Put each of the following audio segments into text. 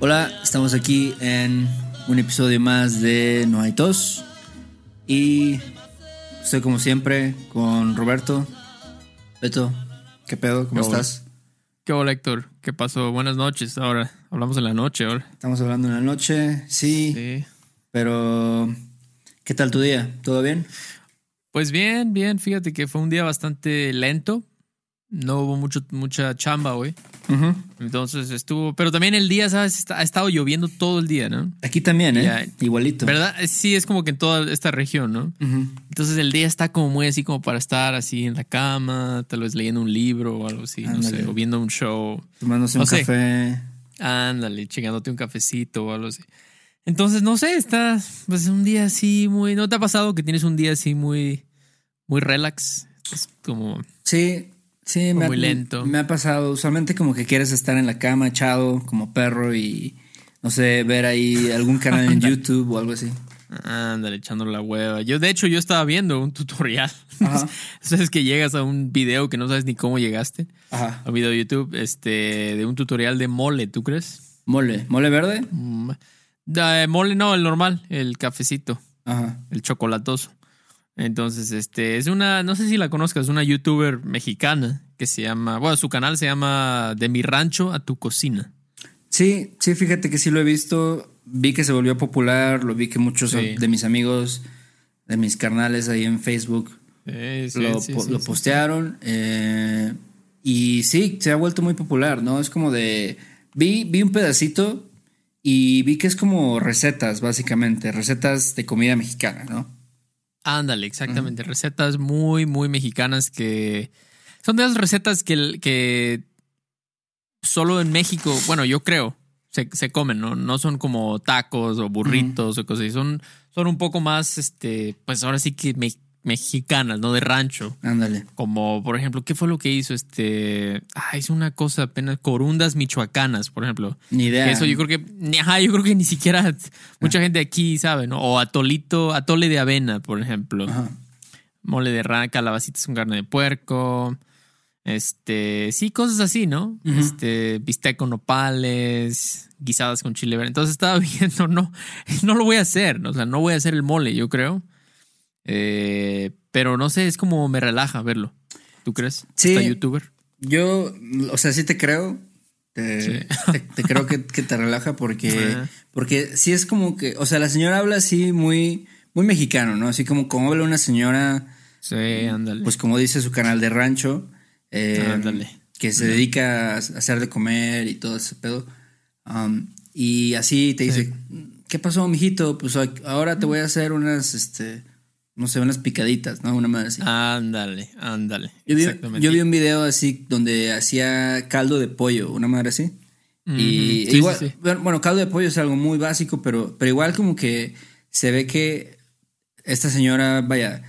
Hola, estamos aquí en un episodio más de No hay tos. Y estoy como siempre con Roberto. Beto, ¿qué pedo? ¿Cómo estás? ¿Qué hola, Héctor? ¿Qué pasó? Buenas noches. Ahora hablamos en la noche ahora. Estamos hablando en la noche, sí, Sí. pero ¿qué tal tu día? ¿Todo bien? Pues bien, bien. Fíjate que fue un día bastante lento. No hubo mucho, mucha chamba hoy. Entonces estuvo. Pero también el día, ¿sabes? Ha estado lloviendo todo el día, ¿no? Aquí también, ¿eh? Ya. Igualito. ¿Verdad? Sí, es como que en toda esta región, ¿no? Entonces el día está como muy así como para estar así en la cama, tal vez leyendo un libro o algo así, no sé, o viendo un show. Tomándose No un sé. café. Ándale, chingándote un cafecito o algo así. Entonces, no sé, está pues un día así muy... ¿No te ha pasado que tienes un día así muy, muy relax? Es como... Sí, sí, me ha, Muy lento. me ha pasado. Usualmente como que quieres estar en la cama echado como perro y, no sé, ver ahí algún canal en YouTube o algo así. Ándale, echando la hueva. Yo, de hecho, yo estaba viendo un tutorial. Ajá. Sabes que llegas a un video que no sabes ni cómo llegaste. Ajá. A un video de YouTube, este, de un tutorial de mole, ¿tú crees? Mole. ¿Mole verde? Mm, da- mole, no, el normal, el cafecito, Ajá. el chocolatoso. Entonces, este, es una, no sé si la conozcas, una youtuber mexicana que se llama, bueno, su canal se llama De mi rancho a tu cocina. Sí, sí, fíjate que sí lo he visto. Vi que se volvió popular, lo vi que muchos Sí. de mis amigos, de mis carnales ahí en Facebook Sí, sí, lo, po- postearon. eh, y sí, se ha vuelto muy popular, ¿no? Es como de. Vi, vi un pedacito y vi que es como recetas, básicamente. Recetas de comida mexicana, ¿no? Ándale, exactamente. Recetas muy, muy mexicanas que son de las recetas que, que solo en México, bueno, yo creo, se, se comen, ¿no? No son como tacos o burritos o cosas así. Son, son un poco más, este, pues ahora sí que me- mexicanas, ¿no? De rancho. Ándale. Como, por ejemplo, ¿qué fue lo que hizo? Este, ah, hizo una cosa apenas, corundas michoacanas, por ejemplo. Ni idea. Eso yo creo que, ni- ajá, yo creo que ni siquiera mucha gente aquí sabe, ¿no? O atolito, atole de avena, por ejemplo. Ajá. Mole de rana, calabacitas con carne de puerco. Este, sí, cosas así, ¿no? Este, bistec con nopales, guisadas con chile verde. Entonces estaba viendo, no, no lo voy a hacer, o sea, no voy a hacer el mole, yo creo. Eh, pero no sé, es como me relaja verlo. ¿Tú crees? Sí. Youtuber. Yo, o sea, sí te creo. Te, Sí. te- te creo que, que te relaja porque, porque sí es como que, o sea, la señora habla así muy, muy mexicano, ¿no? Así como como habla una señora, Sí, ándale. pues como dice su canal de rancho, eh, Ándale. que se dedica a hacer de comer y todo ese pedo. Um, y así te dice, ¿qué pasó, mijito? Pues ahora te voy a hacer unas, este, no sé, unas picaditas, ¿no? Una madre así. Ándale, ándale. Yo vi, Exactamente. yo vi un video así donde hacía caldo de pollo, una madre así. Y Ujú. Sí, igual, sí, sí. Bueno, bueno, caldo de pollo es algo muy básico, pero, pero igual como que se ve que esta señora, vaya,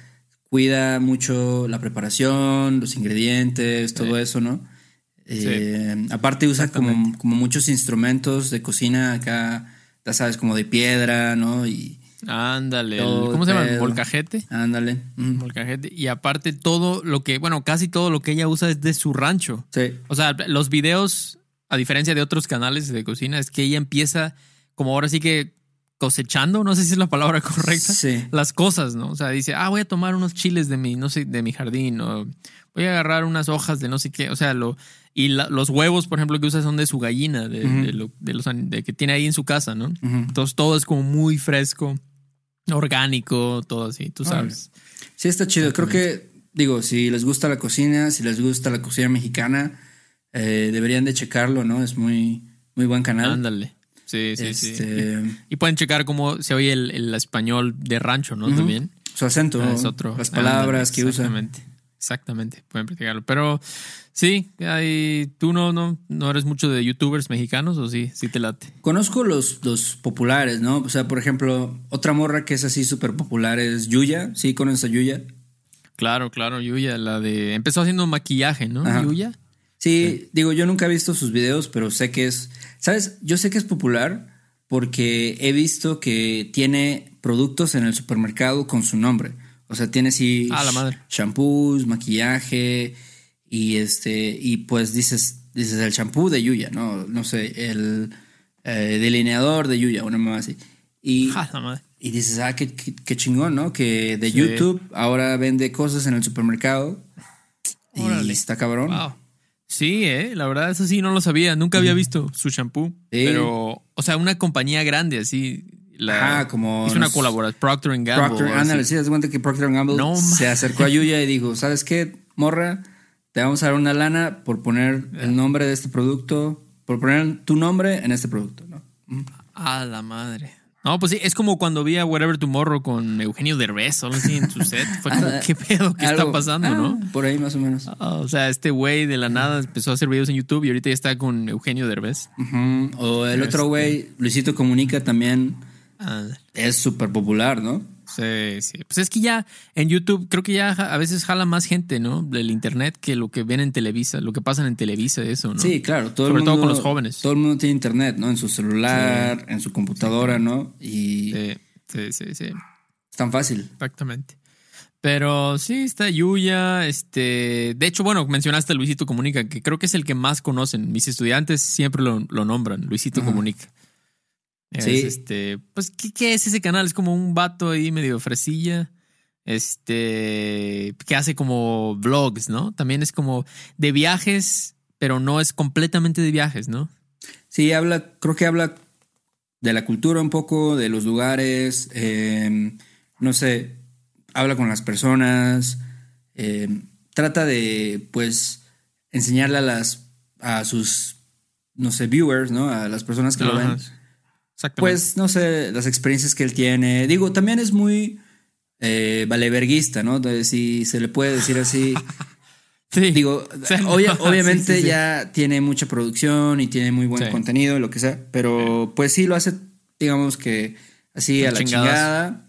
cuida mucho la preparación, los ingredientes, todo eso, ¿no? Eh, aparte usa como, como muchos instrumentos de cocina acá, ya sabes, como de piedra, ¿no? Y Ándale. ¿Cómo se llama? Volcajete. ándale. mm, Molcajete. Y aparte todo lo que, bueno, casi todo lo que ella usa es de su rancho. Sí. O sea, los videos, a diferencia de otros canales de cocina, es que ella empieza como ahora sí que cosechando, no sé si es la palabra correcta, Sí. las cosas, ¿no? O sea, dice, ah, voy a tomar unos chiles de mi, no sé, de mi jardín, o voy a agarrar unas hojas de no sé qué, o sea, lo, y la- los huevos, por ejemplo, que usa son de su gallina, de, Ujú. de lo- de los, de que tiene ahí en su casa, ¿no? Entonces todo es como muy fresco, orgánico, todo así, tú sabes. Sí, está chido. Creo que, digo, si les gusta la cocina, si les gusta la cocina mexicana, eh, deberían de checarlo, ¿no? Es muy, muy buen canal. Ándale. Sí, sí, sí. Este, Y pueden checar cómo se oye el, el español de rancho, ¿no? También. Su acento, Ah, es otro. las palabras Ándale, que usa. Exactamente. Exactamente. Pueden practicarlo. Pero sí, hay, tú no, no, no eres mucho de youtubers mexicanos o sí, sí te late. Conozco los, los populares, ¿no? O sea, por ejemplo, otra morra que es así súper popular es Yuya. ¿Sí conoces a Yuya? Claro, claro, Yuya, la de. Empezó haciendo maquillaje, ¿no? Ajá. Yuya. Sí, digo, yo nunca he visto sus videos, pero sé que es. ¿Sabes? Yo sé que es popular porque he visto que tiene productos en el supermercado con su nombre. O sea, tiene así. Ah, la madre. Shampoos, maquillaje y este. Y pues dices, dices el shampoo de Yuya, ¿no? No sé, el eh, delineador de Yuya, una más así. Y, Ja, la madre. y dices, ah, qué, qué- qué chingón, ¿no? Que de Sí. YouTube ahora vende cosas en el supermercado. Y está cabrón. Wow. Sí, eh, la verdad, eso sí, no lo sabía. Nunca había visto su shampoo. Pero, o sea, una compañía grande así. La, Ajá, como Hizo una colaboración. Procter Gamble. Procter, ándale, sí, das cuenta que Procter Gamble No, se acercó a Yuya y dijo, ¿sabes qué, morra? Te vamos a dar una lana por poner el nombre de este producto, por poner tu nombre en este producto, ¿no? Mm. A la madre. No, pues sí, es como cuando vi a Whatever Tomorrow con Eugenio Derbez o algo así en su set. Fue como, Ah, ¿qué pedo? ¿Qué está pasando, ah, no? Por ahí más o menos. Ah, O sea, este güey de la nada empezó a hacer videos en YouTube y ahorita ya está con Eugenio Derbez. O el otro Este- güey, Luisito Comunica, también Ah, es súper popular, ¿no? sí, sí. Pues es que ya en YouTube creo que ya a veces jala más gente, ¿no? Del internet que lo que ven en Televisa, lo que pasan en Televisa, eso, ¿no? Sí, claro. Todo Sobre el todo mundo- con los jóvenes. Todo el mundo tiene internet, ¿no? En su celular, en su computadora, ¿no? Y Sí, sí, sí, sí. es tan fácil. Exactamente. Pero sí, está Yuya, este... De hecho, bueno, mencionaste a Luisito Comunica, que creo que es el que más conocen. Mis estudiantes siempre lo, lo nombran, Luisito Ajá. Comunica. Es, Sí. este... Pues, ¿qué, qué es ese canal? Es como un vato ahí medio fresilla. Este... Que hace como vlogs, ¿no? También es como de viajes, pero no es completamente de viajes, ¿no? Sí, habla, creo que habla de la cultura un poco, de los lugares, eh, no sé, habla con las personas, eh, trata de, pues, enseñarle a las, a sus, no sé, viewers, ¿no? A las personas que lo ven, Exactamente. pues, no sé, las experiencias que él tiene. Digo, también es muy eh, valeverguista, ¿no? Si se le puede decir así. sí. Digo, Sí, obvia- no, obviamente sí, sí, sí. ya tiene mucha producción y tiene muy buen contenido y lo que sea, pero pues sí lo hace, digamos que así a la Chingadas. chingada.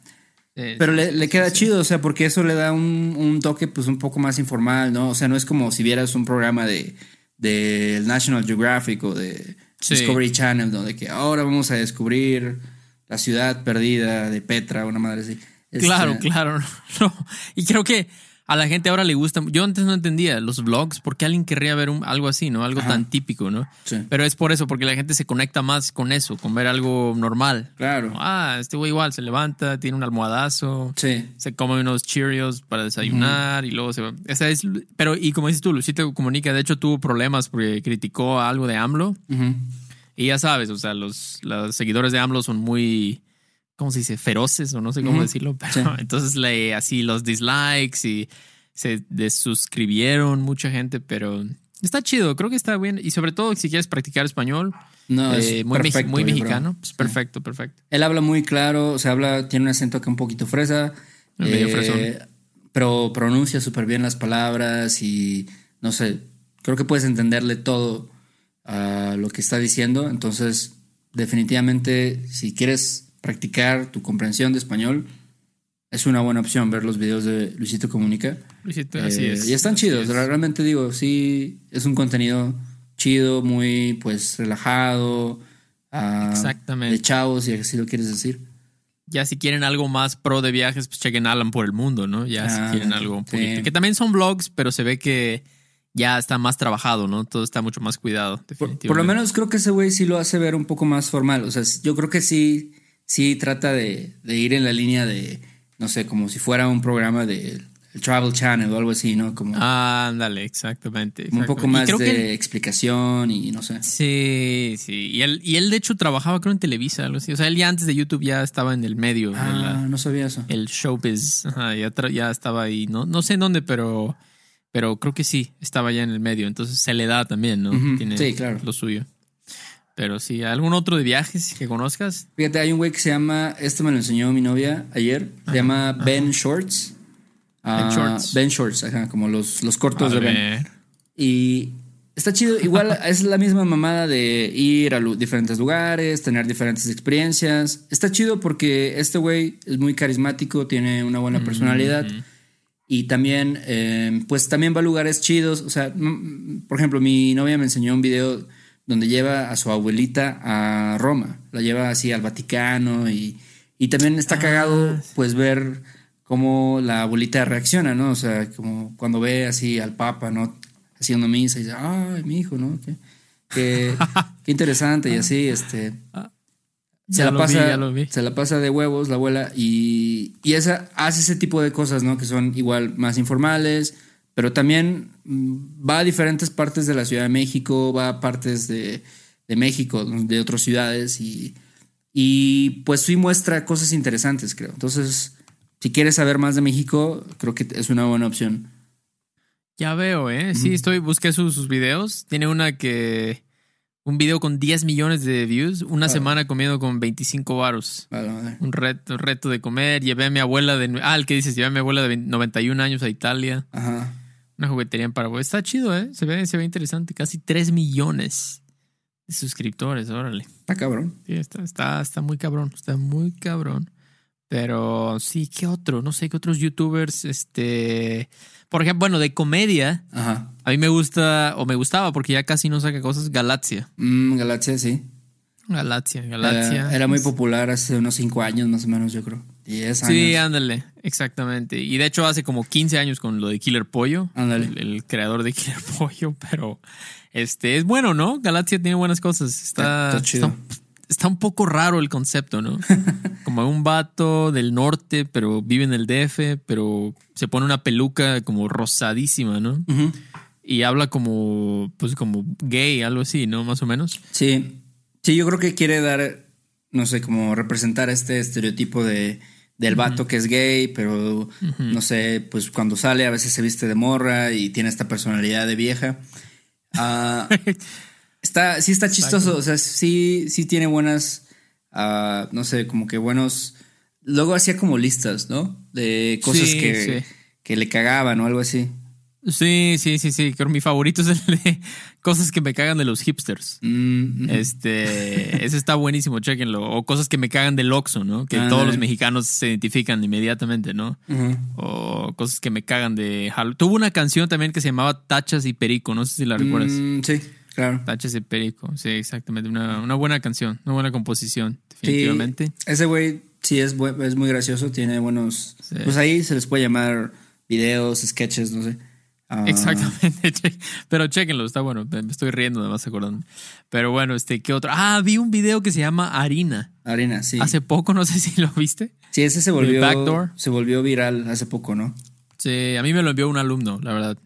Pero le, le queda chido, o sea, porque eso le da un, un toque pues un poco más informal, ¿no? O sea, no es como si vieras un programa de del National Geographic o de Sí. Discovery Channel, donde que ahora vamos a descubrir la ciudad perdida de Petra, una madre así. Este, Claro, claro. No. Y creo que a la gente ahora le gusta. Yo antes no entendía los vlogs, porque alguien querría ver un- algo así, ¿no? Algo Ajá. tan típico, ¿no? Sí. Pero es por eso, porque la gente se conecta más con eso, con ver algo normal. Claro. Ah, este güey igual se levanta, tiene un almohadazo, Sí. se come unos Cheerios para desayunar y luego se va. Esa es, pero, y como dices tú, Luisito Comunica, de hecho tuvo problemas porque criticó algo de AMLO. Y ya sabes, o sea, los, los seguidores de AMLO son muy, ¿cómo se dice? Feroces o no sé cómo decirlo. Pero Sí. entonces le así los dislikes y se desuscribieron mucha gente, pero está chido, creo que está bien. Y sobre todo si quieres practicar español, No, es eh, muy, perfecto, muy mexicano, pues Sí. perfecto, perfecto. Él habla muy claro, o sea, habla, tiene un acento que un poquito fresa. eh, Medio fresón. Pero pronuncia súper bien las palabras y no sé, creo que puedes entenderle todo a lo que está diciendo. Entonces, definitivamente, si quieres practicar tu comprensión de español, es una buena opción ver los videos de Luisito Comunica. Luisito, así Eh, es. Y están así chidos, es. realmente digo, sí, es un contenido chido, muy pues relajado. ah, Exactamente. De chavos, si así lo quieres decir. Ya si quieren algo más pro de viajes, pues chequen Alan por el mundo, ¿no? Ya si Ah, quieren algo un sí. poquito. Que también son vlogs, pero se ve que ya está más trabajado, ¿no? Todo está mucho más cuidado. Por lo menos creo que ese güey sí lo hace ver un poco más formal. O sea, yo creo que sí, sí trata de, de ir en la línea de, no sé, como si fuera un programa de el Travel Channel o algo así, ¿no? Como, Ándale, exactamente. un poco más creo de que él- explicación y no sé. Sí, sí. Y él, y él, de hecho, trabajaba, creo, en Televisa, algo así. O sea, él ya antes de YouTube ya estaba en el medio, la- Ah, no sabía eso. el showbiz. Ajá, ya, tra- ya estaba ahí. No, no sé en dónde, pero, pero creo que sí, estaba ya en el medio. Entonces se le da también, ¿no? Tiene sí, claro. lo suyo. Pero sí, ¿algún otro de viajes que conozcas? Fíjate, hay un güey que se llama, esto me lo enseñó mi novia ayer, se llama Ben Shorts. Ah, Ben Shorts. Ben Shorts, ajá, como los, los A cortos de Ben. Y está chido. Igual es la misma mamada de ir a diferentes lugares, tener diferentes experiencias. Está chido porque este güey es muy carismático, tiene una buena personalidad. Y también, eh, pues también va a lugares chidos. O sea, mm, por ejemplo, mi novia me enseñó un video donde lleva a su abuelita a Roma. La lleva así al Vaticano y, y también está cagado, pues, ver cómo la abuelita reacciona, ¿no? O sea, como cuando ve así al Papa, ¿no? Haciendo misa y dice, ay, mi hijo, ¿no? Qué, qué, qué interesante y así, este se Ya la pasa vi. se la pasa de huevos la abuela y, y esa hace ese tipo de cosas no que son igual más informales pero también mm, va a diferentes partes de la Ciudad de México va a partes de, de México de otras ciudades y, y pues sí muestra cosas interesantes creo entonces si quieres saber más de México creo que es una buena opción Ya veo, ¿eh? Sí, estoy, busqué sus, sus videos. Tiene una que. Un video con 10 millones de views. Una semana comiendo con 25 varos. Vale, vale. Un reto, reto de comer. Llevé a mi abuela de. Ah, el que dices, llevé a mi abuela de 20 91 años a Italia. ajá Una juguetería en Paraguay. Está chido, ¿eh? Se ve, se ve interesante. Casi 3 millones de suscriptores, órale. está cabrón Sí, está, está, está muy cabrón. Está muy cabrón. Pero sí, ¿qué otro? No sé qué otros youtubers. Este. Por ejemplo, bueno, de comedia. ajá A mí me gusta, o me gustaba, porque ya casi no saca cosas, Galaxia. Mm, Galaxia sí Galaxia, Galaxia. Era, era muy popular hace unos 5 años más o menos, yo creo. 10 años. Sí, ándale, exactamente. Y de hecho hace como 15 años con lo de Killer Pollo. Ándale. El, el creador de Killer Pollo, pero este es bueno, ¿no? Galaxia tiene buenas cosas. Está, Está chido. está- está un poco raro el concepto, ¿no? como un vato del norte, pero vive en el DF, pero se pone una peluca como rosadísima, ¿no? Y habla como, pues como gay, algo así, ¿no? Más o menos. Sí. Sí, yo creo que quiere dar, no sé, como representar este estereotipo de del vato que es gay, pero no sé, pues cuando sale a veces se viste de morra y tiene esta personalidad de vieja. Ah, está, sí está chistoso, o sea, sí, sí tiene buenas, ah, no sé, como que buenos. Luego hacía como listas, ¿no? De cosas Sí, que, sí. que le cagaban o algo así. Sí, sí, sí, sí. Creo que mi favorito es el de cosas que me cagan de los hipsters. Mm. Este, ese está buenísimo, chequenlo. O cosas que me cagan del Oxxo, ¿no? Que Ah, todos los mexicanos se identifican inmediatamente, ¿no? O cosas que me cagan de Halo. Tuvo una canción también que se llamaba Tachas y Perico, no sé si la recuerdas. Mm, sí, claro. Tachas y Perico, sí, exactamente. Una, una buena canción, una buena composición, definitivamente. Sí, ese güey sí es, es muy gracioso, tiene buenos... Sí. Pues ahí se les puede llamar videos, sketches, no sé. Ah, Exactamente, pero chequenlo, está bueno. Me estoy riendo, además acordando. Pero bueno, este, ¿qué otro? Ah, vi un video que se llama Harina. Harina, sí. Hace poco, no sé si lo viste. sí, ese se volvió, Backdoor. se volvió viral hace poco, ¿no? Sí, a mí me lo envió un alumno, la verdad.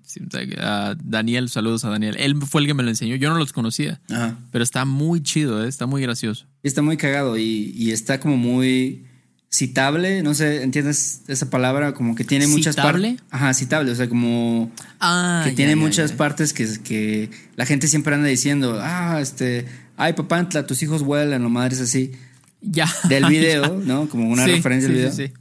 A Daniel, saludos a Daniel. Él fue el que me lo enseñó. Yo no los conocía, Ajá. pero está muy chido, ¿eh? está muy gracioso. Está muy cagado y, y está como muy citable, no sé, ¿entiendes esa palabra? Como que tiene muchas partes. Ajá, citable, o sea, como Ah, que ya, tiene ya, muchas ya. partes que, que la gente siempre anda diciendo, ah, este, ay, papantla, tus hijos vuelan o madres así. Ya. Del video, ¿no? Como una Sí, referencia sí, del video. sí, sí.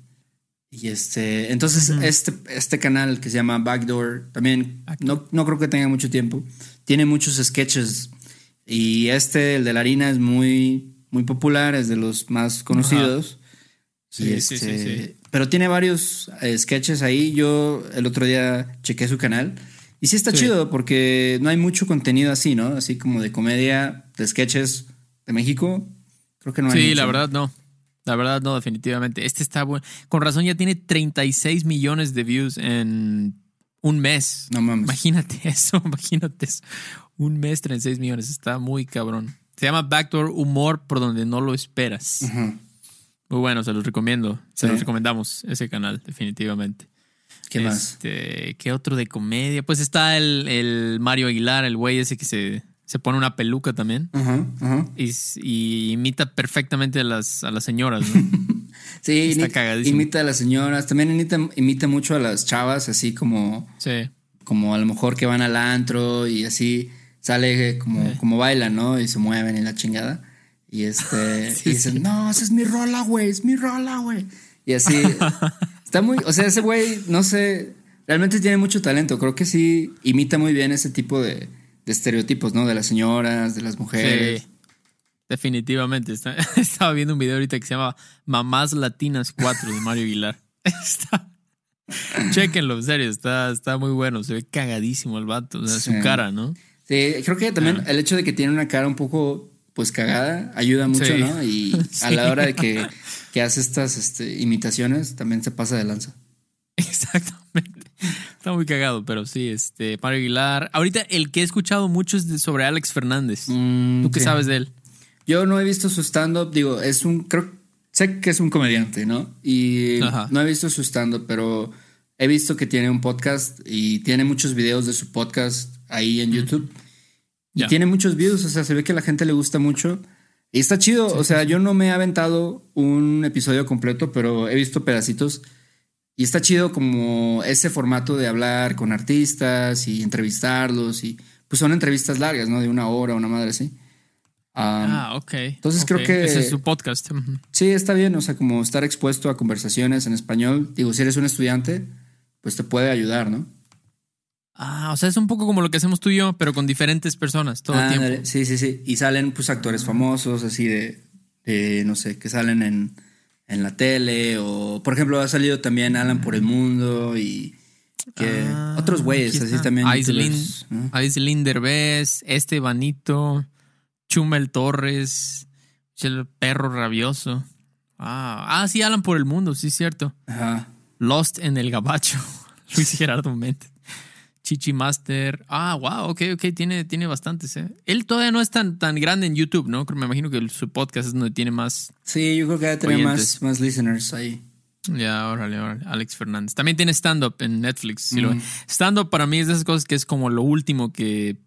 Y este, entonces este, este canal que se llama Backdoor, también no, no creo que tenga mucho tiempo, tiene muchos sketches y este, el de la harina, es muy, muy popular, es de los más conocidos. Sí, este, sí, sí. Pero tiene varios eh, sketches ahí. Yo el otro día chequé su canal y sí está Sí. chido porque no hay mucho contenido así, ¿no? Así como de comedia, de sketches de México. Creo que no hay. Sí, mucho. la verdad no. La verdad no, definitivamente. Este está bueno. Con razón ya tiene 36 millones de views en un mes. No mames. Imagínate eso, imagínate eso. Un mes, 36 millones. Está muy cabrón. Se llama Backdoor Humor por donde no lo esperas. Ujú. Muy bueno, se los recomiendo. Se Sí. los recomendamos ese canal, definitivamente. ¿Qué más? Este, ¿Qué otro de comedia? Pues está el, el Mario Aguilar, el güey ese que se, se pone una peluca también. Ajá, ajá. Y, y imita perfectamente a las, a las señoras, ¿no? Sí, Está cagadísimo. imita a las señoras. También imita, imita mucho a las chavas, así como, sí. como a lo mejor que van al antro y así sale como, como bailan, ¿no? Y se mueven en la chingada. Y este, Sí, y dicen, no, esa es mi rola, güey, es mi rola, güey. Y así, Está muy, o sea, ese güey, no sé, realmente tiene mucho talento. Creo que sí imita muy bien ese tipo de, de estereotipos, ¿no? De las señoras, de las mujeres. Sí, definitivamente. Está- estaba viendo un video ahorita que se llama Mamás Latinas 4 de Mario Aguilar. Está, Chequenlo, en serio, está, está muy bueno. Se ve cagadísimo el vato, o sea, Sí. su cara, ¿no? Sí, creo que también Ah. el hecho de que tiene una cara un poco, pues cagada, ayuda mucho, Sí. ¿no? Y a la hora de que, que hace estas este, imitaciones, también se pasa de lanza. Exactamente. Está muy cagado, pero sí, este, Mario Aguilar. Ahorita el que he escuchado mucho es de- sobre Alex Fernández. Mm, ¿Tú qué sí. sabes de él? Yo no he visto su stand-up, digo, es un, creo, sé que es un comediante, ¿no? Y Ajá. no he visto su stand-up, pero he visto que tiene un podcast y tiene muchos videos de su podcast ahí en YouTube. Y Ya. tiene muchos views, o sea, se ve que a la gente le gusta mucho. Y está chido, o sea, yo no me he aventado un episodio completo, pero he visto pedacitos. Y está chido como ese formato de hablar con artistas y entrevistarlos. Y pues son entrevistas largas, ¿no? De una hora, una madre así. Um, ah, ok. entonces ok. creo que- Ese es su podcast. Sí, está bien, o sea, como estar expuesto a conversaciones en español. Digo, si eres un estudiante, pues te puede ayudar, ¿no? Ah, o sea, es un poco como lo que hacemos tú y yo, pero con diferentes personas todo el tiempo. Sí, sí, sí. Y salen pues actores famosos, así de, de, no sé, que salen en, en la tele o, por ejemplo, ha salido también Alan por el Mundo y que Ah, otros güeyes, así también. Youtubers, ¿no? Aislinn Derbez, Estebanito, Chumel Torres, el perro rabioso. Ah, ah, sí, Alan por el mundo, sí, es cierto. Ajá. Lost en el Gabacho, Luis Gerardo Méndez. Chichi Master. Ah, wow, ok, ok, tiene, tiene bastantes, ¿eh? Él todavía no es tan, tan grande en YouTube, ¿no? Me imagino que su podcast es donde tiene más. Sí, yo creo que va a tener más, más listeners ahí. Ya, órale, órale. Alex Fernández. También tiene stand-up en Netflix. Mm. Stand-up para mí es de esas cosas que es como lo último que.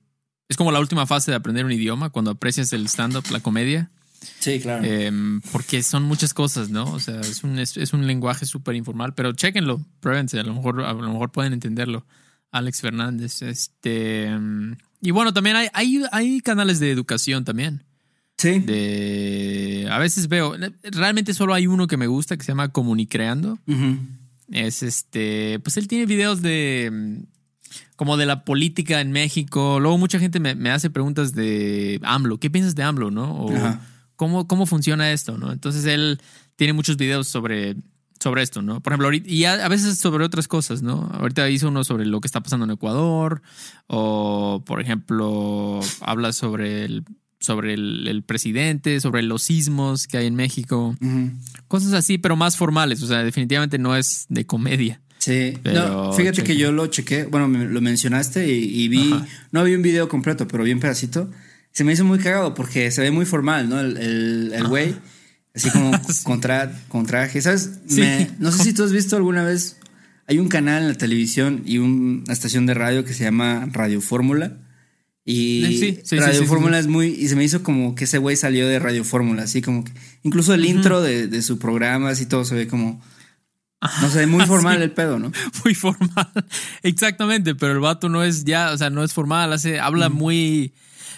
Es como la última fase de aprender un idioma, cuando aprecias el stand-up, la comedia. Sí, claro. Em, porque son muchas cosas, ¿no? O sea, es un, es, es un lenguaje súper informal, pero chéquenlo, pruébense, a lo mejor, a lo mejor pueden entenderlo. Alex Fernández, este. y bueno, también hay, hay, hay canales de educación también. sí. De. A veces veo. Realmente solo hay uno que me gusta que se llama Comunicreando. Es este. Pues él tiene videos de. Como de la política en México. Luego mucha gente me, me hace preguntas de AMLO. ¿Qué piensas de AMLO, no? O Ajá. ¿cómo, cómo funciona esto, no? Entonces él tiene muchos videos sobre, sobre esto, ¿no? Por ejemplo, ahorita, y a, a veces sobre otras cosas, ¿no? Ahorita hizo uno sobre lo que está pasando en Ecuador. O, por ejemplo, habla sobre el, sobre el, el presidente, sobre los sismos que hay en México. Cosas así, pero más formales. O sea, definitivamente no es de comedia. Sí, Pero no, fíjate que yo lo chequé, bueno, me- lo mencionaste y, y vi, Ajá. no vi un video completo, pero vi un pedacito. Se me hizo muy cagado porque se ve muy formal, ¿no? El, el, el güey, así como con, tra- con traje, ¿sabes? Sí. Me- no sé si tú has visto alguna vez, hay un canal en la televisión y un- una estación de radio que se llama Radio Fórmula. Y Sí, Radio Fórmula es muy, y se me hizo como que ese güey salió de Radio Fórmula, así como que, incluso el intro de, de su programa, así todo se ve como, no sé, muy formal Sí. el pedo, ¿no? muy formal. Exactamente, pero el vato no es ya, o sea, no es formal, hace, habla muy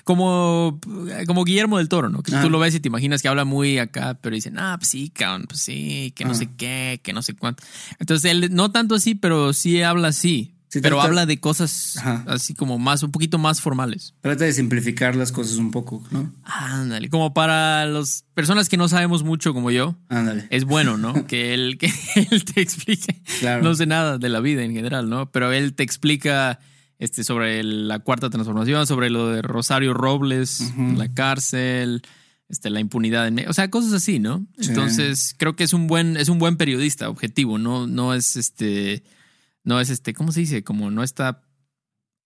como, como Guillermo del Toro, ¿no? Que Ah. tú lo ves y te imaginas que habla muy acá, pero dicen, ah, pues sí, cabrón, pues sí, que no Ah. sé qué, que no sé cuánto. Entonces él no tanto así, pero sí habla así. Sí, pero trata- habla de cosas Ajá. así como más, un poquito más formales. Trata de simplificar las cosas un poco, ¿no? Ándale, como para las personas que no sabemos mucho como yo, Ándale. es bueno, ¿no? que él, que él te explique. Claro. No sé nada de la vida en general, ¿no? Pero él te explica este, sobre la cuarta transformación, sobre lo de Rosario Robles, la cárcel, este, la impunidad en. O sea, cosas así, ¿no? Sí. Entonces, creo que es un buen, es un buen periodista objetivo, no, no es este, no es este, ¿cómo se dice? Como no está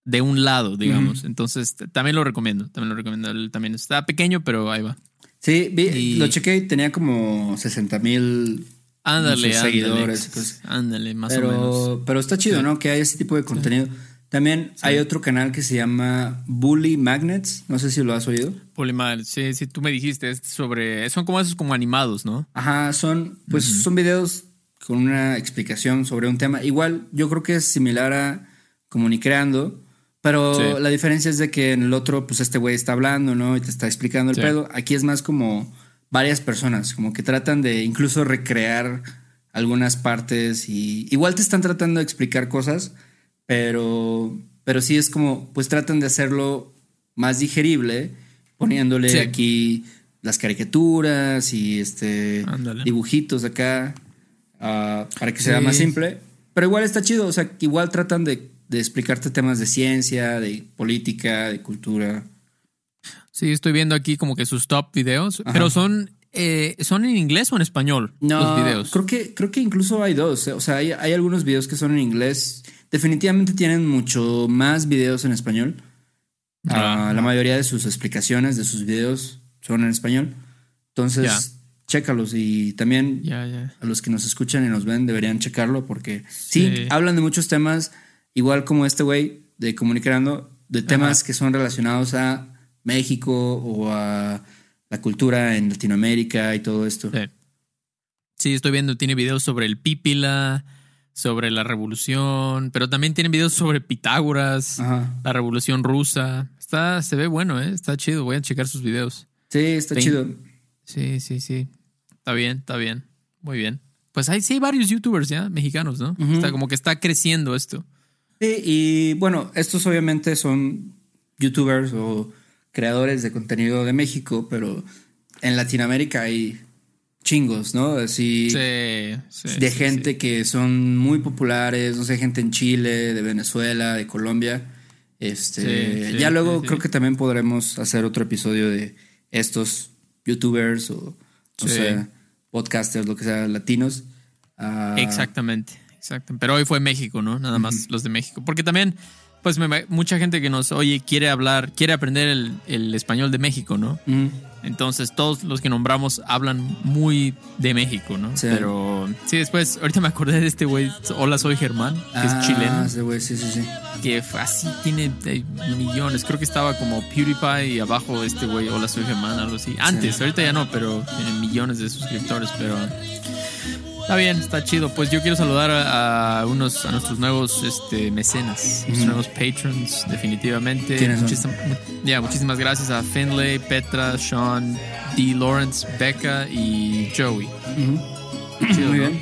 de un lado, digamos. Entonces, también lo recomiendo, también lo recomiendo. Él también está pequeño, pero ahí va. Sí, vi- Y- lo chequé y tenía como 60 mil Ándale, seguidores. Ándale, más o menos. pero, pero está chido, Sí. ¿no? Que hay ese tipo de contenido. También hay otro canal que se llama Bully Magnets. No sé si lo has oído. Polimar, sí, sí, tú me dijiste, es sobre, son como esos como animados, ¿no? Ajá, son, pues son videos con una explicación sobre un tema. Igual, yo creo que es similar a Comunicreando, pero Sí. la diferencia es de que en el otro, pues este güey está hablando, ¿no? Y te está explicando el Sí. pedo. Aquí es más como varias personas, como que tratan de incluso recrear algunas partes y igual te están tratando de explicar cosas, pero, pero sí es como, pues tratan de hacerlo más digerible, poniéndole aquí las caricaturas y este dibujitos acá ah, para que sea más simple. Pero igual está chido, o sea, igual tratan de, de explicarte temas de ciencia, de política, de cultura. Sí, estoy viendo aquí como que sus top videos, pero son eh, ¿son en inglés o en español no, los videos? Creo que, creo que incluso hay dos. O sea, hay, algunos videos que son en inglés. Definitivamente tienen mucho más videos en español. Ah, ah. la mayoría de sus explicaciones de sus videos son en español. Entonces, chécalos. Y también a los que nos escuchan y nos ven deberían checarlo porque sí, hablan de muchos temas, igual como este güey de Comunicando, de temas que son relacionados a México o a la cultura en Latinoamérica y todo esto. Sí. estoy viendo, tiene videos sobre el Pípila, sobre la revolución, pero también tiene videos sobre Pitágoras, la revolución rusa. Está, se ve bueno, ¿eh? está chido, voy a checar sus videos. Sí, está chido. Sí, sí, sí. Está bien, está bien. Muy bien. Pues hay, sí hay varios youtubers ya, mexicanos, ¿no? Está como que está creciendo esto. Sí, y bueno, estos obviamente son youtubers o creadores de contenido de México, pero en Latinoamérica hay chingos, ¿no? Así sí, de gente que son muy populares, no sé, gente en Chile, de Venezuela, de Colombia. Este, ya luego creo que también podremos hacer otro episodio de estos youtubers o, o sea, podcasters, lo que sea, latinos. Ah, exactamente, exacto. Pero hoy fue México, ¿no? Nada más los de México. Porque también pues mucha gente que nos oye quiere hablar, quiere aprender el, español de México, ¿no? Entonces todos los que nombramos hablan muy de México, ¿no? Pero sí, después, ahorita me acordé de este güey, Hola, soy Germán, que es ah, chileno. Ese güey, sí, sí, sí. Que así tiene eh, millones, creo que estaba como PewDiePie y abajo este güey, Hola, soy Germán, algo así. Antes, ahorita ya no, pero tiene millones de suscriptores, pero... Está bien, está chido. Pues yo quiero saludar a, unos a nuestros nuevos este, mecenas, nuestros nuevos patrons, definitivamente. ya, muchísimas gracias a Finlay, Petra, Sean, D. Lawrence, Becca y Joey. Muy bien.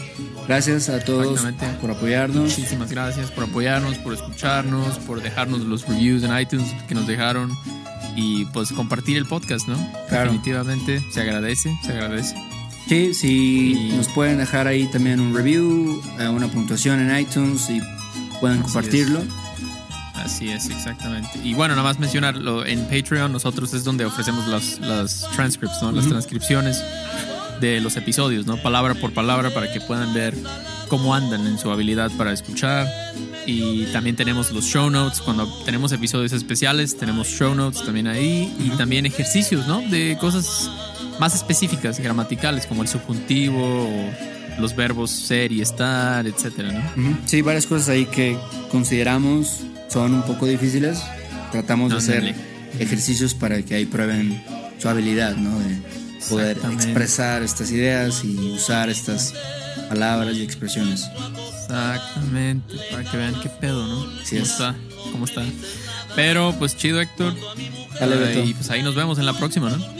Gracias a todos por apoyarnos. Muchísimas gracias por apoyarnos, por escucharnos, por dejarnos los reviews en iTunes que nos dejaron y pues compartir el podcast, ¿no? Definitivamente se agradece, se agradece. Sí, si nos pueden dejar ahí también un review, eh, una puntuación en iTunes y pueden compartirlo. Así es, exactamente. Y bueno, nada más mencionarlo, en Patreon nosotros es donde ofrecemos las, las transcripts, ¿no? Las transcripciones de los episodios, ¿no? Palabra por palabra para que puedan ver cómo andan en su habilidad para escuchar. Y también tenemos los show notes. Cuando tenemos episodios especiales, tenemos show notes también ahí. Y también ejercicios, ¿no? De cosas más específicas, gramaticales, como el subjuntivo o los verbos ser y estar, etcétera, ¿no? Sí, varias cosas ahí que consideramos son un poco difíciles. Tratamos de hacer ejercicios para que ahí prueben su habilidad, ¿no? De poder expresar estas ideas y usar estas palabras y expresiones. Exactamente, para que vean qué pedo, ¿no? Sí ¿Cómo está? ¿Cómo está? Pero pues chido, Héctor. Dale, y pues ahí nos vemos en la próxima, ¿no?